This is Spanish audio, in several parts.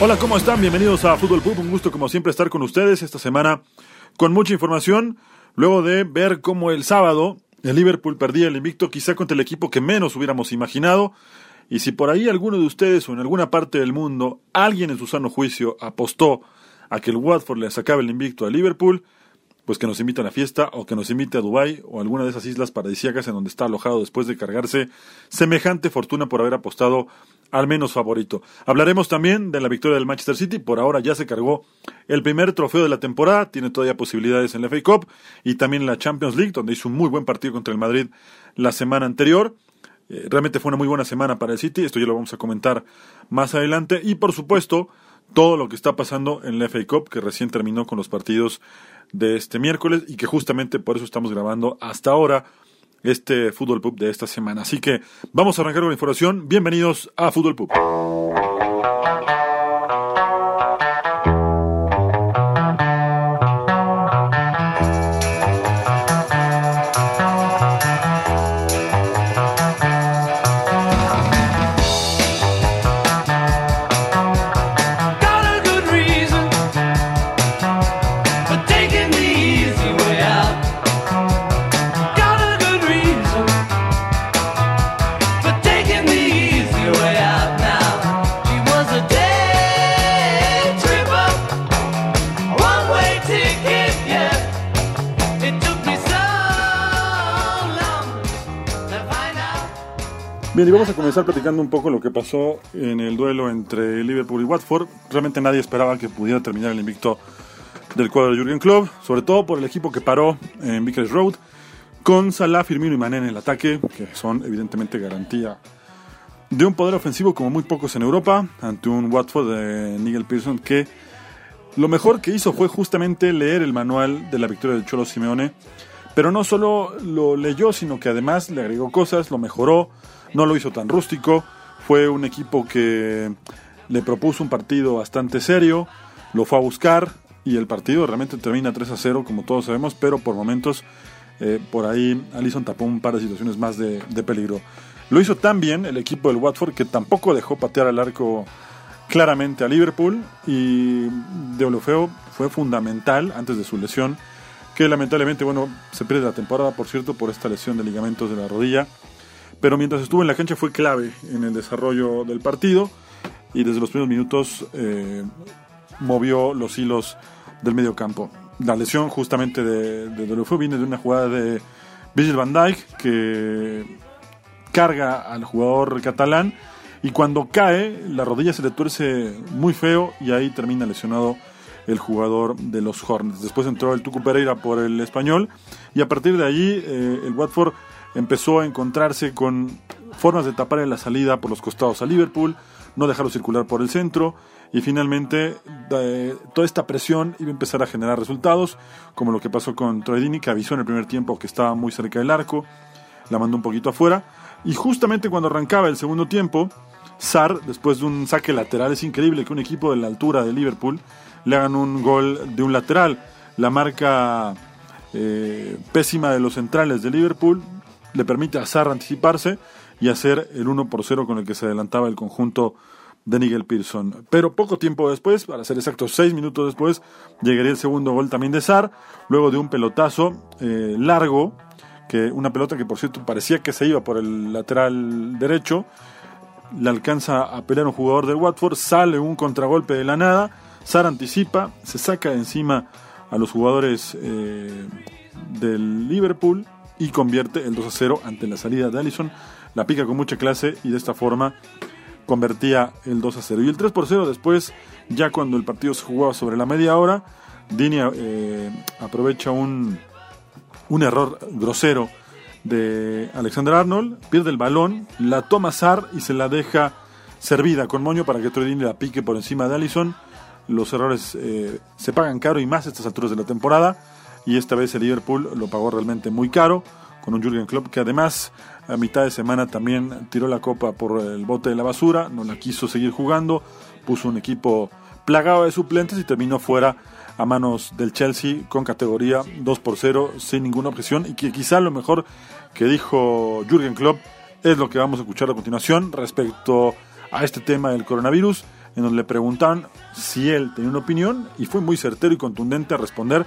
Hola, ¿cómo están? Bienvenidos a Fútbol Pub. Un gusto, como siempre, estar con ustedes esta semana con mucha información. Luego de ver cómo el sábado el Liverpool perdía el invicto, quizá contra el equipo que menos hubiéramos imaginado. Y si por ahí alguno de ustedes o en alguna parte del mundo alguien en su sano juicio apostó a que el Watford le sacaba el invicto a Liverpool, pues que nos invite a la fiesta o que nos invite a Dubái o alguna de esas islas paradisíacas en donde está alojado después de cargarse semejante fortuna por haber apostado al menos favorito. Hablaremos también de la victoria del Manchester City, por ahora ya se cargó el primer trofeo de la temporada, tiene todavía posibilidades en la FA Cup y también en la Champions League, donde hizo un muy buen partido contra el Madrid la semana anterior. Eh, realmente fue una muy buena semana para el City, esto ya lo vamos a comentar más adelante. Y por supuesto todo lo que está pasando en la FA Cup que recién terminó con los partidos de este miércoles y que justamente por eso estamos grabando hasta ahora este Fútbol Pub de esta semana. Así que vamos a arrancar con la información. Bienvenidos a Fútbol Pub. Bien, y vamos a comenzar platicando un poco lo que pasó en el duelo entre Liverpool y Watford. Realmente nadie esperaba que pudiera terminar el invicto del cuadro de Jurgen Klopp, sobre todo por el equipo que paró en Vickers Road, con Salah, Firmino y Mané en el ataque, que son evidentemente garantía de un poder ofensivo como muy pocos en Europa, ante un Watford de Nigel Pearson que lo mejor que hizo fue justamente leer el manual de la victoria del Cholo Simeone, pero no solo lo leyó, sino que además le agregó cosas, lo mejoró, no lo hizo tan rústico, fue un equipo que le propuso un partido bastante serio, lo fue a buscar y el partido realmente termina 3 a 0, como todos sabemos, pero por momentos eh, por ahí Alison tapó un par de situaciones más de, peligro. Lo hizo tan bien el equipo del Watford que tampoco dejó patear al arco claramente a Liverpool y Deulofeo fue fundamental antes de su lesión, que lamentablemente, bueno, se pierde la temporada, por cierto, por esta lesión de ligamentos de la rodilla, pero mientras estuvo en la cancha fue clave en el desarrollo del partido y desde los primeros minutos eh, movió los hilos del medio campo. La lesión justamente de, de viene de una jugada de Virgil van Dijk que carga al jugador catalán y cuando cae la rodilla se le tuerce muy feo y ahí termina lesionado el jugador de los Hornets. Después entró el Tucu Pereira por el español y a partir de allí eh, el Watford empezó a encontrarse con formas de tapar en la salida por los costados a Liverpool, no dejarlo circular por el centro y finalmente eh, toda esta presión iba a empezar a generar resultados, como lo que pasó con Troy Deeney, que avisó en el primer tiempo que estaba muy cerca del arco, la mandó un poquito afuera y justamente cuando arrancaba el segundo tiempo, Sar, después de un saque lateral, es increíble que un equipo de la altura de Liverpool le hagan un gol de un lateral. La marca eh, pésima de los centrales de Liverpool le permite a Sar anticiparse y hacer el 1 por 0 con el que se adelantaba el conjunto de Nigel Pearson. Pero poco tiempo después, para ser exactos seis minutos después, llegaría el segundo gol también de Sar, luego de un pelotazo eh, largo, que una pelota que por cierto parecía que se iba por el lateral derecho, le alcanza a pelear un jugador del Watford, sale un contragolpe de la nada, Sar anticipa, se saca de encima a los jugadores eh, del Liverpool y convierte el 2 a 0 ante la salida de Allison. La pica con mucha clase y de esta forma convertía el 2 a 0. Y el 3 por 0 después, ya cuando el partido se jugaba sobre la media hora, Dini eh, aprovecha un, un error grosero de Alexander Arnold, pierde el balón, la toma Sar y se la deja servida con moño para que Troy Dini la pique por encima de Allison. Los errores eh, se pagan caro y más a estas alturas de la temporada. Y esta vez el Liverpool lo pagó realmente muy caro con un Jürgen Klopp que además a mitad de semana también tiró la copa por el bote de la basura, no la quiso seguir jugando, puso un equipo plagado de suplentes y terminó fuera a manos del Chelsea con categoría 2 por 0 sin ninguna objeción y que quizá lo mejor que dijo Jürgen Klopp es lo que vamos a escuchar a continuación respecto a este tema del coronavirus en donde le preguntaban si él tenía una opinión y fue muy certero y contundente a responder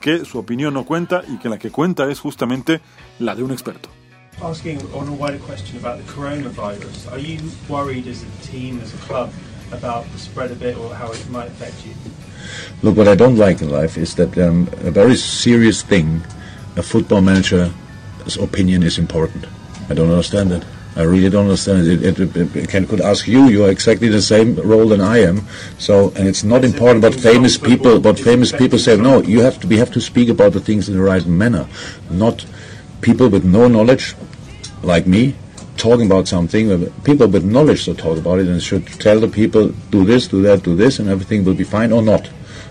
que su opinión no cuenta y que la que cuenta es justamente la de un experto. Asking on a wider question about the coronavirus, are you worried as a team, as a club, about the spread of it or how it might affect you? Look, what I don't like in life is that um, a very serious thing, a football manager's opinion is important. I don't understand it. I really don't understand it. It, it, it, can, could ask you. You are exactly the same role than I am. So, and it's not important what famous people, what famous people say. No, you have to. We have to speak about the things in the right manner, not people with no knowledge, like me, talking about something. People with knowledge should talk about it and should tell the people do this, do that, do this, and everything will be fine or not.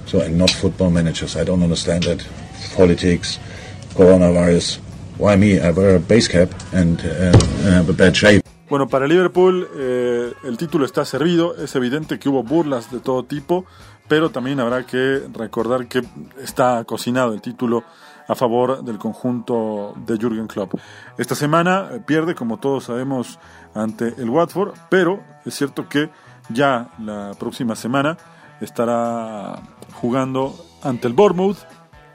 So, and not football managers. I don't understand that. Politics, coronavirus. Why me? I wear a base cap and, uh, and have a bad shape. Bueno, para Liverpool eh, el título está servido. Es evidente que hubo burlas de todo tipo, pero también habrá que recordar que está cocinado el título a favor del conjunto de Jürgen Klopp. Esta semana eh, pierde, como todos sabemos, ante el Watford, pero es cierto que ya la próxima semana estará jugando ante el Bournemouth.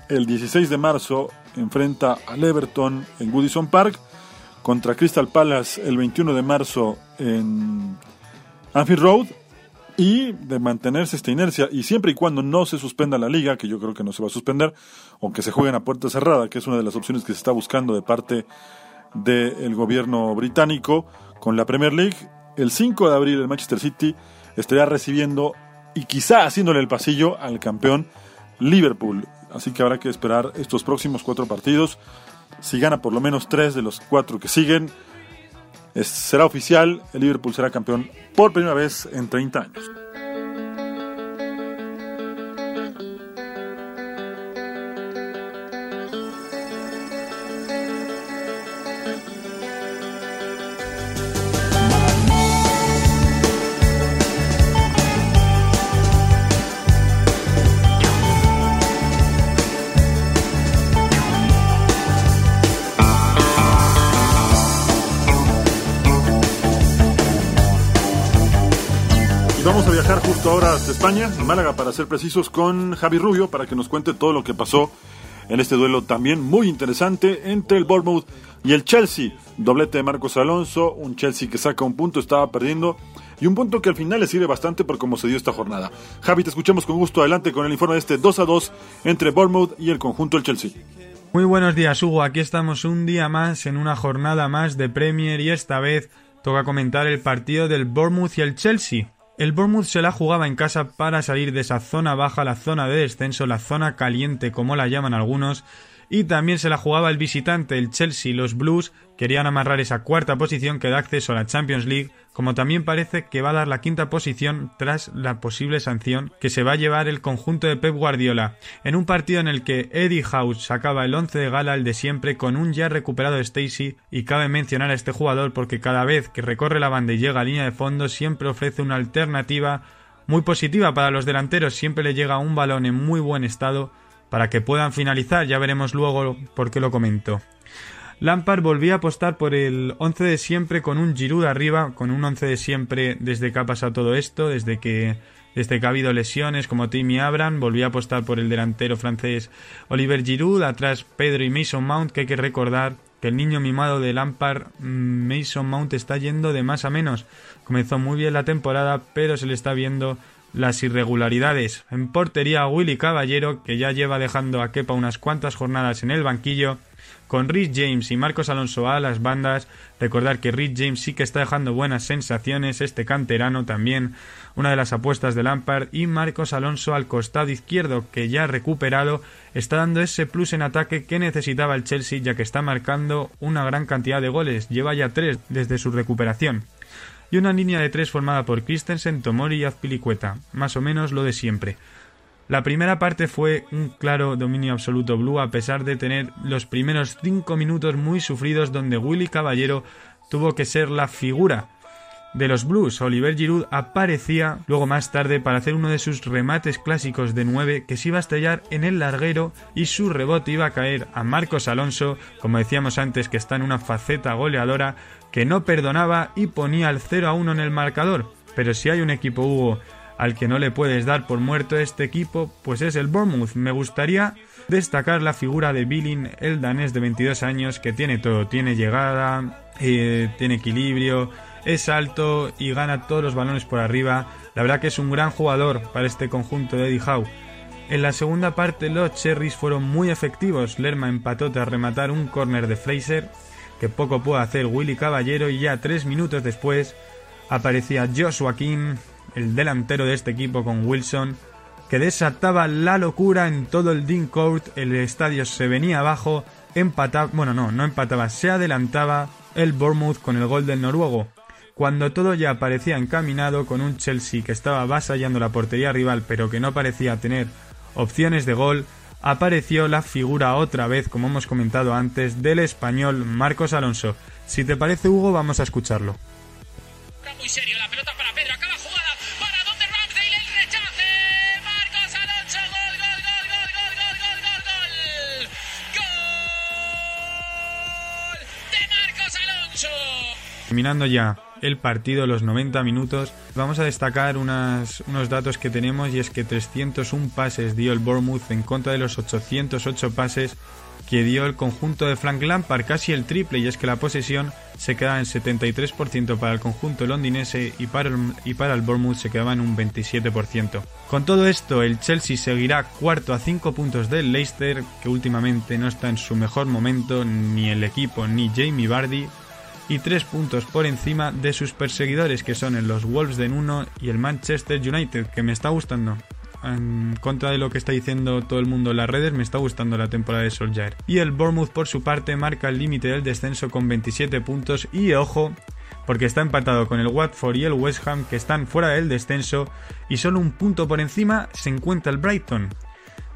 El 16 de marzo enfrenta al Everton en Goodison Park contra Crystal Palace el 21 de marzo en Anfield Road y de mantenerse esta inercia y siempre y cuando no se suspenda la liga, que yo creo que no se va a suspender, o que se jueguen a puerta cerrada, que es una de las opciones que se está buscando de parte del gobierno británico con la Premier League, el 5 de abril el Manchester City estaría recibiendo y quizá haciéndole el pasillo al campeón Liverpool. Así que habrá que esperar estos próximos cuatro partidos. Si gana por lo menos tres de los cuatro que siguen, será oficial, el Liverpool será campeón por primera vez en 30 años. Vamos a viajar justo ahora hasta España, a Málaga para ser precisos, con Javi Rubio para que nos cuente todo lo que pasó en este duelo también muy interesante entre el Bournemouth y el Chelsea. Doblete de Marcos Alonso, un Chelsea que saca un punto, estaba perdiendo y un punto que al final le sirve bastante por cómo se dio esta jornada. Javi, te escuchamos con gusto adelante con el informe de este 2 a 2 entre Bournemouth y el conjunto del Chelsea. Muy buenos días, Hugo. Aquí estamos un día más en una jornada más de Premier y esta vez toca comentar el partido del Bournemouth y el Chelsea. El Bournemouth se la jugaba en casa para salir de esa zona baja, la zona de descenso, la zona caliente como la llaman algunos, y también se la jugaba el visitante, el Chelsea. Los Blues querían amarrar esa cuarta posición que da acceso a la Champions League, como también parece que va a dar la quinta posición tras la posible sanción que se va a llevar el conjunto de Pep Guardiola, en un partido en el que Eddie House sacaba el once de gala el de siempre con un ya recuperado Stacy y cabe mencionar a este jugador porque cada vez que recorre la banda y llega a línea de fondo siempre ofrece una alternativa muy positiva para los delanteros, siempre le llega un balón en muy buen estado para que puedan finalizar, ya veremos luego por qué lo comento. Lampard volvía a apostar por el 11 de siempre con un Giroud arriba, con un 11 de siempre desde que ha pasado todo esto, desde que desde que ha habido lesiones como Timmy Abraham, volvía a apostar por el delantero francés Oliver Giroud, atrás Pedro y Mason Mount, que hay que recordar que el niño mimado de Lampard, mm, Mason Mount, está yendo de más a menos. Comenzó muy bien la temporada, pero se le está viendo las irregularidades. En portería, Willy Caballero, que ya lleva dejando a Kepa unas cuantas jornadas en el banquillo, con Rich James y Marcos Alonso a las bandas. Recordar que Rich James sí que está dejando buenas sensaciones, este canterano también, una de las apuestas de Lampard, y Marcos Alonso al costado izquierdo, que ya ha recuperado, está dando ese plus en ataque que necesitaba el Chelsea, ya que está marcando una gran cantidad de goles, lleva ya tres desde su recuperación y una línea de tres formada por Christensen, Tomori y Azpilicueta, más o menos lo de siempre. La primera parte fue un claro dominio absoluto blue a pesar de tener los primeros cinco minutos muy sufridos donde Willy Caballero tuvo que ser la figura de los Blues. Oliver Giroud aparecía luego más tarde para hacer uno de sus remates clásicos de 9 que se iba a estrellar en el larguero y su rebote iba a caer a Marcos Alonso, como decíamos antes que está en una faceta goleadora que no perdonaba y ponía el 0 a 1 en el marcador. Pero si hay un equipo Hugo al que no le puedes dar por muerto este equipo, pues es el Bournemouth. Me gustaría destacar la figura de Billing, el danés de 22 años, que tiene todo, tiene llegada, eh, tiene equilibrio, es alto y gana todos los balones por arriba. La verdad que es un gran jugador para este conjunto de Eddie Howe. En la segunda parte los Cherries fueron muy efectivos. Lerma empató tras rematar un córner de Fraser, que poco pudo hacer Willy Caballero y ya tres minutos después aparecía Joshua King, el delantero de este equipo con Wilson, que desataba la locura en todo el Dean Court, el estadio se venía abajo, empataba, bueno no, no empataba, se adelantaba el Bournemouth con el gol del noruego. Cuando todo ya parecía encaminado con un Chelsea que estaba avasallando la portería rival pero que no parecía tener opciones de gol, apareció la figura otra vez, como hemos comentado antes, del español Marcos Alonso. Si te parece Hugo, vamos a escucharlo. muy serio, la pelota para Pedro, Terminando ya el partido, los 90 minutos, vamos a destacar unas, unos datos que tenemos y es que 301 pases dio el Bournemouth en contra de los 808 pases que dio el conjunto de Frank Lampard, casi el triple, y es que la posesión se queda en 73% para el conjunto londinense y para, el, y para el Bournemouth se quedaba en un 27%. Con todo esto, el Chelsea seguirá cuarto a 5 puntos del Leicester, que últimamente no está en su mejor momento, ni el equipo ni Jamie Vardy, y 3 puntos por encima de sus perseguidores, que son los Wolves de 1 y el Manchester United, que me está gustando en contra de lo que está diciendo todo el mundo en las redes, me está gustando la temporada de Solskjaer. Y el Bournemouth por su parte marca el límite del descenso con 27 puntos y ojo, porque está empatado con el Watford y el West Ham que están fuera del descenso y solo un punto por encima se encuentra el Brighton.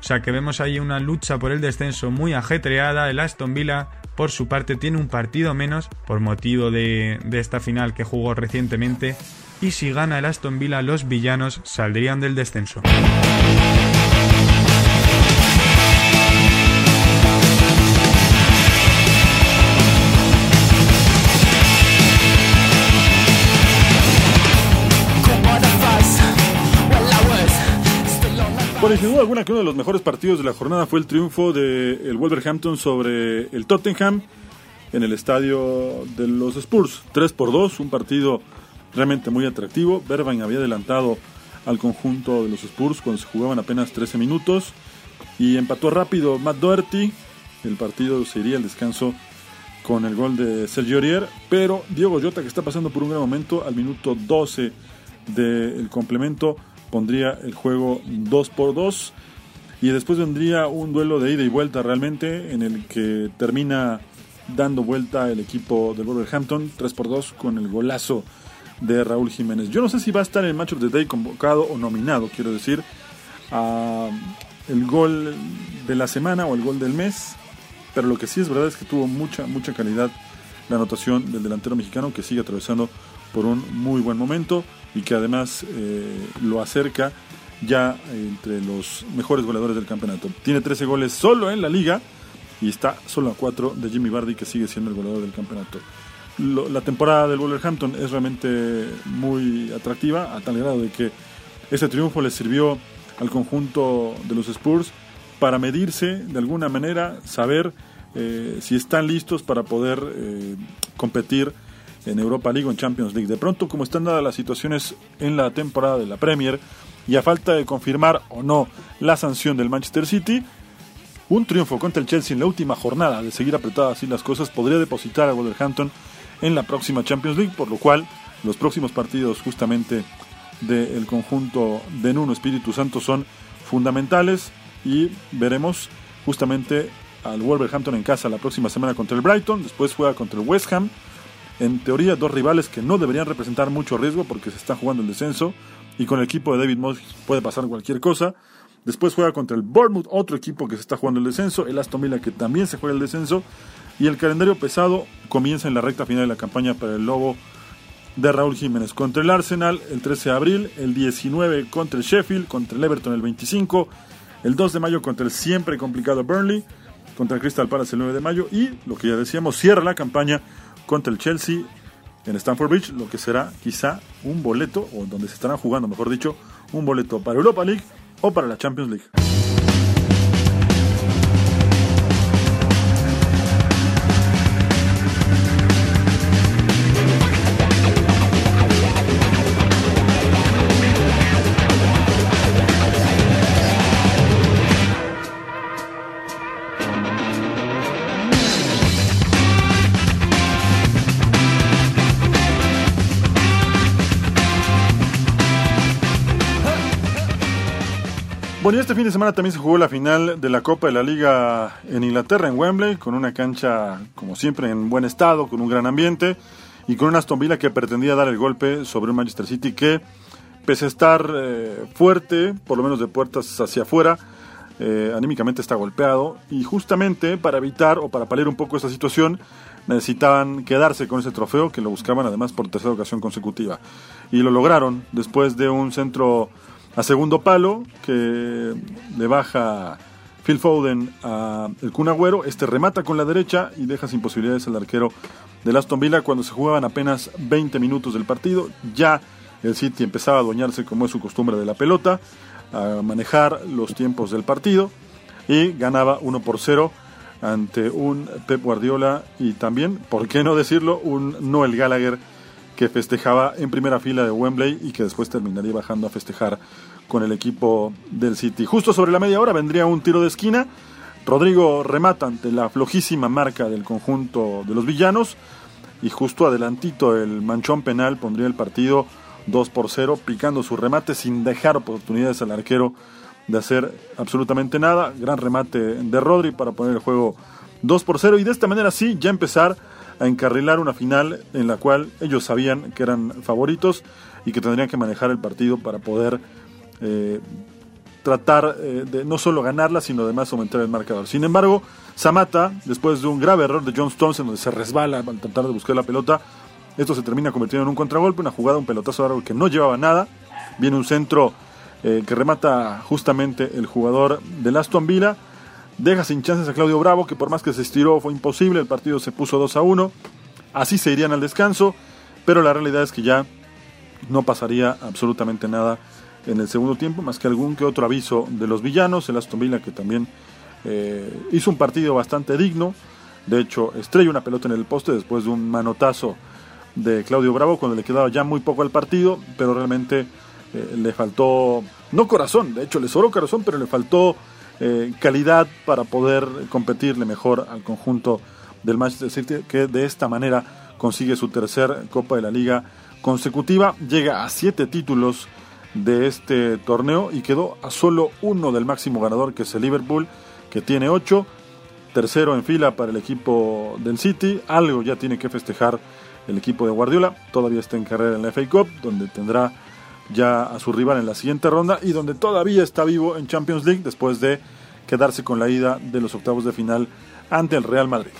O sea que vemos ahí una lucha por el descenso muy ajetreada. El Aston Villa, por su parte, tiene un partido menos por motivo de, esta final que jugó recientemente y si gana el Aston Villa los villanos saldrían del descenso. Bueno, y sin duda alguna que uno de los mejores partidos de la jornada fue el triunfo del Wolverhampton sobre el Tottenham en el estadio de los Spurs. 3 por 2, un partido realmente muy atractivo. Berban había adelantado al conjunto de los Spurs cuando se jugaban apenas 13 minutos y empató rápido Matt Doherty. El partido se iría al descanso con el gol de Sergio Aurier, pero Diego Jota, que está pasando por un gran momento, al minuto 12 del complemento pondría el juego 2 por 2 y después vendría un duelo de ida y vuelta realmente en el que termina dando vuelta el equipo del Wolverhampton 3 por 2 con el golazo de Raúl Jiménez. Yo no sé si va a estar en el Match of the Day convocado o nominado, quiero decir, a el gol de la semana o el gol del mes, pero lo que sí es verdad es que tuvo mucha, mucha calidad la anotación del delantero mexicano que sigue atravesando por un muy buen momento y que además eh, lo acerca ya entre los mejores goleadores del campeonato. Tiene 13 goles solo en la liga y está solo a 4 de Jimmy Bardi que sigue siendo el goleador del campeonato la temporada del Wolverhampton es realmente muy atractiva, a tal grado de que ese triunfo le sirvió al conjunto de los Spurs para medirse de alguna manera, saber eh, si están listos para poder eh, competir en Europa League o en Champions League. De pronto, como están dadas las situaciones en la temporada de la Premier y a falta de confirmar o no la sanción del Manchester City, un triunfo contra el Chelsea en la última jornada de seguir apretadas así las cosas podría depositar a Wolverhampton en la próxima Champions League, por lo cual los próximos partidos justamente del conjunto de Nuno Espíritu Santo son fundamentales y veremos justamente al Wolverhampton en casa la próxima semana contra el Brighton, después juega contra el West Ham, en teoría dos rivales que no deberían representar mucho riesgo porque se está jugando el descenso y con el equipo de David Moyes puede pasar cualquier cosa. Después juega contra el Bournemouth, otro equipo que se está jugando el descenso, el Aston Villa que también se juega el descenso y el calendario pesado comienza en la recta final de la campaña para el Lobo de Raúl Jiménez contra el Arsenal el 13 de abril, el 19 contra el Sheffield, contra el Everton el 25, el 2 de mayo contra el siempre complicado Burnley, contra el Crystal Palace el 9 de mayo y lo que ya decíamos, cierra la campaña contra el Chelsea en Stamford Bridge, lo que será quizá un boleto, o donde se estarán jugando, mejor dicho, un boleto para Europa League o para la Champions League. Bueno, y este fin de semana también se jugó la final de la Copa de la Liga en Inglaterra, en Wembley, con una cancha, como siempre, en buen estado, con un gran ambiente, y con una Aston Villa que pretendía dar el golpe sobre un Manchester City que, pese a estar eh, fuerte, por lo menos de puertas hacia afuera, eh, anímicamente está golpeado, y justamente para evitar o para paliar un poco esta situación, necesitaban quedarse con ese trofeo, que lo buscaban además por tercera ocasión consecutiva. Y lo lograron después de un centro a segundo palo que le baja Phil Foden a el Kun. Este remata con la derecha y deja sin posibilidades al arquero del Aston Villa cuando se jugaban apenas 20 minutos del partido. Ya el City empezaba a adueñarse como es su costumbre de la pelota, a manejar los tiempos del partido y ganaba 1 por 0 ante un Pep Guardiola y también, por qué no decirlo, un Noel Gallagher que festejaba en primera fila de Wembley y que después terminaría bajando a festejar con el equipo del City. Justo sobre la media hora vendría un tiro de esquina. Rodrigo remata ante la flojísima marca del conjunto de los villanos y justo adelantito el manchón penal pondría el partido 2 por 0, picando su remate sin dejar oportunidades al arquero de hacer absolutamente nada. Gran remate de Rodri para poner el juego 2 por 0 y de esta manera sí ya empezar a encarrilar una final en la cual ellos sabían que eran favoritos y que tendrían que manejar el partido para poder eh, tratar eh, de no solo ganarla, sino además aumentar el marcador. Sin embargo, Samata, después de un grave error de John Stones en donde se resbala al tratar de buscar la pelota, esto se termina convirtiendo en un contragolpe, una jugada, un pelotazo largo que no llevaba nada. Viene un centro eh, que remata justamente el jugador del Aston Villa deja sin chances a Claudio Bravo, que por más que se estiró fue imposible, el partido se puso 2 a 1, así se irían al descanso, pero la realidad es que ya no pasaría absolutamente nada en el segundo tiempo, más que algún que otro aviso de los villanos, el Aston Villa que también eh, hizo un partido bastante digno, de hecho estrella una pelota en el poste después de un manotazo de Claudio Bravo cuando le quedaba ya muy poco al partido, pero realmente eh, le faltó, no corazón, de hecho le sobró corazón, pero le faltó eh, calidad para poder competirle mejor al conjunto del Manchester City, que de esta manera consigue su tercer Copa de la Liga consecutiva, llega a siete títulos de este torneo y quedó a solo uno del máximo ganador, que es el Liverpool, que tiene ocho, tercero en fila para el equipo del City, algo ya tiene que festejar el equipo de Guardiola, todavía está en carrera en la FA Cup, donde tendrá ya a su rival en la siguiente ronda y donde todavía está vivo en Champions League después de quedarse con la ida de los octavos de final ante el Real Madrid.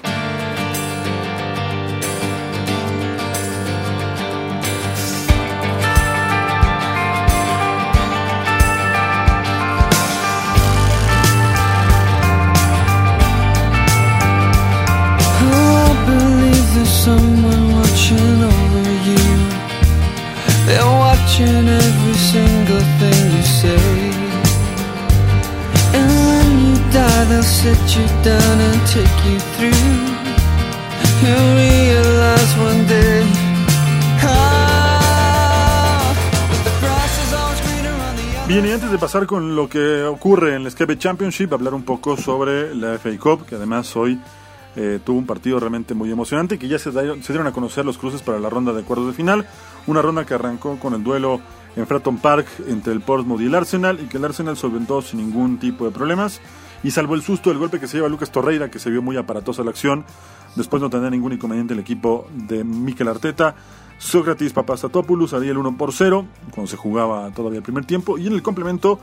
Every single thing you say. And when you die, they'll sit you down and take you through. You'll realize one day. Ah, Bien, y antes de pasar con lo que ocurre en el Skybet Championship, hablar un poco sobre la FA Cup, que además hoy eh, tuvo un partido realmente muy emocionante que ya se, se dieron a conocer los cruces para la ronda de cuartos de final. Una ronda que arrancó con el duelo en Fratton Park entre el Portsmouth y el Arsenal y que el Arsenal solventó sin ningún tipo de problemas. Y salvo el susto del golpe que se lleva Lucas Torreira, que se vio muy aparatosa la acción, después no tenía ningún inconveniente el equipo de Mikel Arteta. Sócrates Papastatopoulos haría el 1 por 0 cuando se jugaba todavía el primer tiempo. Y en el complemento,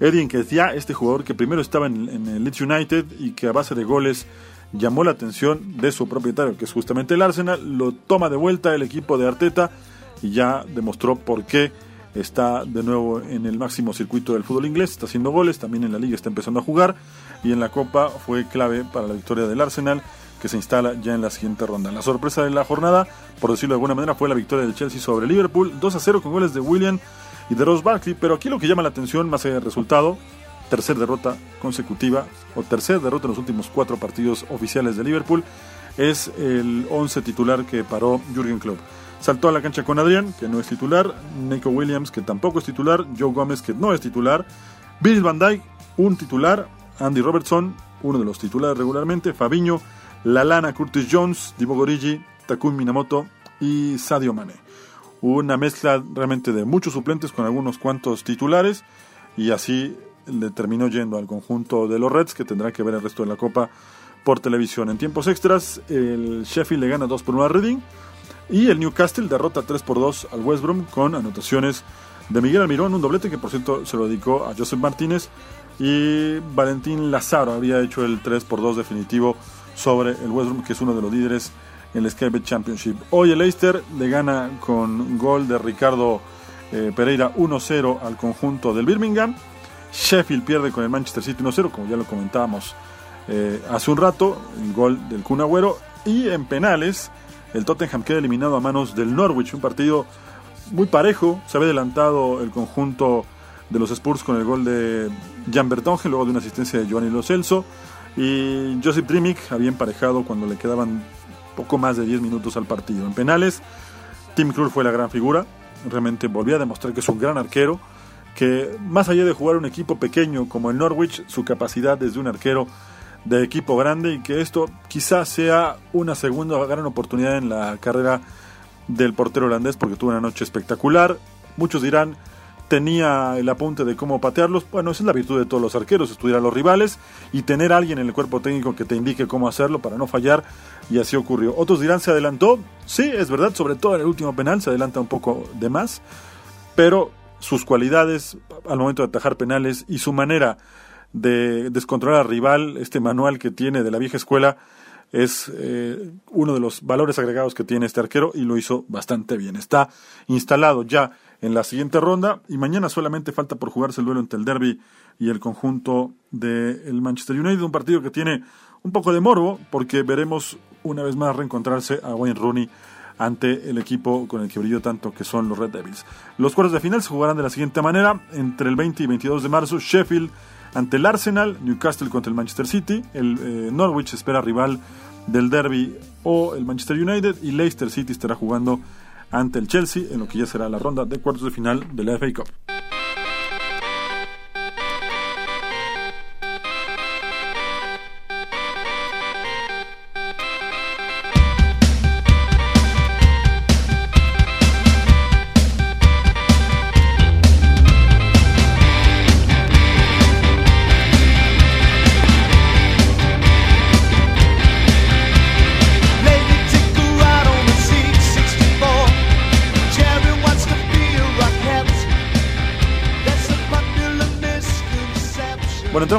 Eddie Nketiah, este jugador que primero estaba en, en el Leeds United y que a base de goles llamó la atención de su propietario, que es justamente el Arsenal, lo toma de vuelta el equipo de Arteta y ya demostró por qué está de nuevo en el máximo circuito del fútbol inglés, está haciendo goles, también en la liga está empezando a jugar y en la Copa fue clave para la victoria del Arsenal que se instala ya en la siguiente ronda. La sorpresa de la jornada, por decirlo de alguna manera, fue la victoria del Chelsea sobre Liverpool, 2 a 0 con goles de William y de Ross Barkley, pero aquí lo que llama la atención, más allá del resultado, tercer derrota consecutiva o tercer derrota en los últimos cuatro partidos oficiales de Liverpool, es el 11 titular que paró Jürgen Klopp. Saltó a la cancha con Adrián, que no es titular, Nico Williams, que tampoco es titular, Joe Gómez, que no es titular, Bill Van Dijk, un titular, Andy Robertson, uno de los titulares regularmente, Fabiño, Lalana, Curtis Jones, Divo Gorigi, Takumi Minamoto y Sadio Mane. Una mezcla realmente de muchos suplentes con algunos cuantos titulares y así le terminó yendo al conjunto de los Reds que tendrá que ver el resto de la Copa por televisión. En tiempos extras, el Sheffield le gana 2 por 1 a Reading y el Newcastle derrota 3 por 2 al West Brom con anotaciones de Miguel Almirón, un doblete que por cierto se lo dedicó a Joseph Martínez y Valentín Lazaro había hecho el 3 por 2 definitivo sobre el West Brom que es uno de los líderes en el Skybet Championship. Hoy el Leicester le gana con gol de Ricardo eh, Pereira 1-0 al conjunto del Birmingham. Sheffield pierde con el Manchester City 1-0, como ya lo comentábamos eh, hace un rato, el gol del Kun Agüero. Y en penales, el Tottenham queda eliminado a manos del Norwich, un partido muy parejo. Se había adelantado el conjunto de los Spurs con el gol de Jan Bertongen, luego de una asistencia de Giovanni Lo Celso. Y Josip Trimic había emparejado cuando le quedaban poco más de 10 minutos al partido. En penales, Tim Krul fue la gran figura. Realmente volvió a demostrar que es un gran arquero. Que más allá de jugar un equipo pequeño como el Norwich, su capacidad desde un arquero de equipo grande y que esto quizás sea una segunda gran oportunidad en la carrera del portero holandés porque tuvo una noche espectacular. Muchos dirán, tenía el apunte de cómo patearlos. Bueno, esa es la virtud de todos los arqueros, estudiar a los rivales y tener a alguien en el cuerpo técnico que te indique cómo hacerlo para no fallar. Y así ocurrió. Otros dirán, se adelantó. Sí, es verdad, sobre todo en el último penal se adelanta un poco de más. Pero sus cualidades al momento de atajar penales y su manera de descontrolar al rival, este manual que tiene de la vieja escuela, es eh, uno de los valores agregados que tiene este arquero y lo hizo bastante bien. Está instalado ya en la siguiente ronda y mañana solamente falta por jugarse el duelo entre el Derby y el conjunto del Manchester United, un partido que tiene un poco de morbo porque veremos una vez más reencontrarse a Wayne Rooney ante el equipo con el que brilló tanto que son los Red Devils. Los cuartos de final se jugarán de la siguiente manera, entre el 20 y 22 de marzo, Sheffield ante el Arsenal, Newcastle contra el Manchester City, el eh, Norwich espera rival del Derby o el Manchester United y Leicester City estará jugando ante el Chelsea en lo que ya será la ronda de cuartos de final de la FA Cup.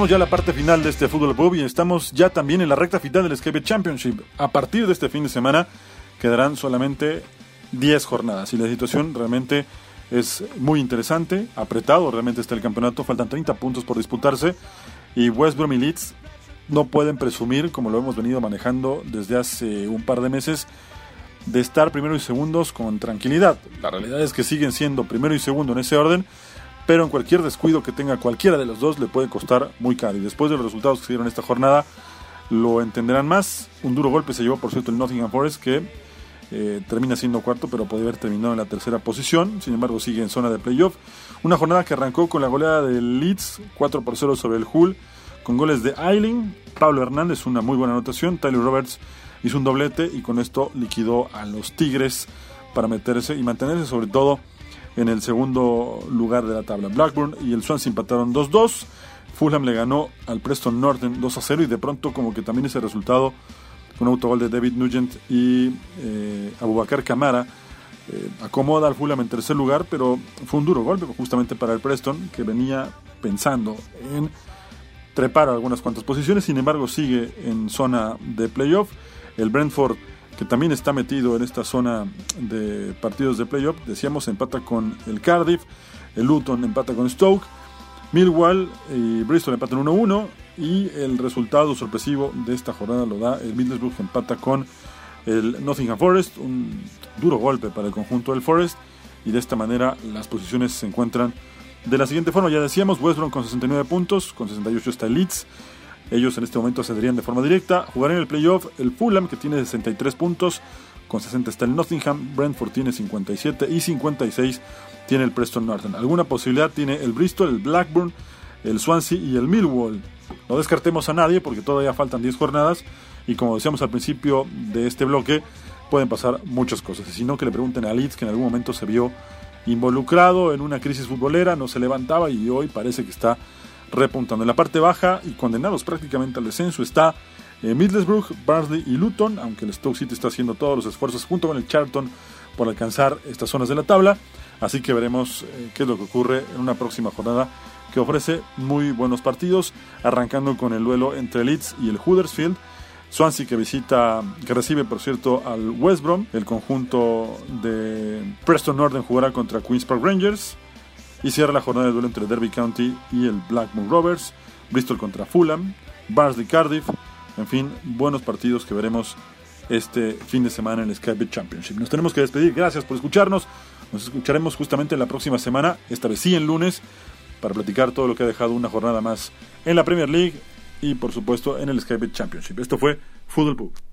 Entramos ya a la parte final de este Fútbol Pub y estamos ya también en la recta final del Skybet Championship. A partir de este fin de semana quedarán solamente 10 jornadas y la situación realmente es muy interesante, apretado realmente está el campeonato, faltan 30 puntos por disputarse y West Brom y Leeds no pueden presumir, como lo hemos venido manejando desde hace un par de meses, de estar primero y segundos con tranquilidad. La realidad es que siguen siendo primero y segundo en ese orden, pero en cualquier descuido que tenga cualquiera de los dos le puede costar muy caro. Y después de los resultados que se dieron esta jornada, lo entenderán más. Un duro golpe se llevó, por cierto, el Nottingham Forest, que eh, termina siendo cuarto, pero podría haber terminado en la tercera posición. Sin embargo, sigue en zona de playoff. Una jornada que arrancó con la goleada del Leeds, 4 por 0 sobre el Hull, con goles de Eiling, Pablo Hernández, una muy buena anotación. Tyler Roberts hizo un doblete y con esto liquidó a los Tigres para meterse y mantenerse, sobre todo en el segundo lugar de la tabla. Blackburn y el Swansea empataron 2-2. Fulham le ganó al Preston Northern 2-0 y de pronto como que también ese resultado un autogol de David Nugent y eh, Abubakar Kamara eh, acomoda al Fulham en tercer lugar, pero fue un duro golpe justamente para el Preston que venía pensando en trepar algunas cuantas posiciones, sin embargo sigue en zona de playoff. El Brentford que también está metido en esta zona de partidos de playoff, decíamos, empata con el Cardiff, el Luton empata con Stoke, Millwall y Bristol empatan 1-1 y el resultado sorpresivo de esta jornada lo da el Middlesbrough empata con el Nottingham Forest, un duro golpe para el conjunto del Forest y de esta manera las posiciones se encuentran de la siguiente forma, ya decíamos, West Brom con 69 puntos, con 68 está el Leeds, ellos en este momento saldrían de forma directa. Jugarán en el playoff el Fulham, que tiene 63 puntos. Con 60 está el Nottingham. Brentford tiene 57 y 56 tiene el Preston Northern. Alguna posibilidad tiene el Bristol, el Blackburn, el Swansea y el Millwall. No descartemos a nadie porque todavía faltan 10 jornadas. Y como decíamos al principio de este bloque, pueden pasar muchas cosas. Y si no, que le pregunten a Leeds, que en algún momento se vio involucrado en una crisis futbolera, no se levantaba y hoy parece que está repuntando. En la parte baja y condenados prácticamente al descenso está eh, Middlesbrough, Barnsley y Luton, aunque el Stoke City está haciendo todos los esfuerzos junto con el Charlton por alcanzar estas zonas de la tabla. Así que veremos eh, qué es lo que ocurre en una próxima jornada que ofrece muy buenos partidos, arrancando con el duelo entre Leeds y el Huddersfield. Swansea que visita, que recibe por cierto al West Brom, el conjunto de Preston Northern jugará contra Queens Park Rangers, y cierra la jornada de duelo entre Derby County y el Blackburn Rovers, Bristol contra Fulham, Barnsley Cardiff, en fin, buenos partidos que veremos este fin de semana en el Skybet Championship. Nos tenemos que despedir, gracias por escucharnos, nos escucharemos justamente la próxima semana, esta vez sí en lunes, para platicar todo lo que ha dejado una jornada más en la Premier League y por supuesto en el Skybet Championship. Esto fue Football Book.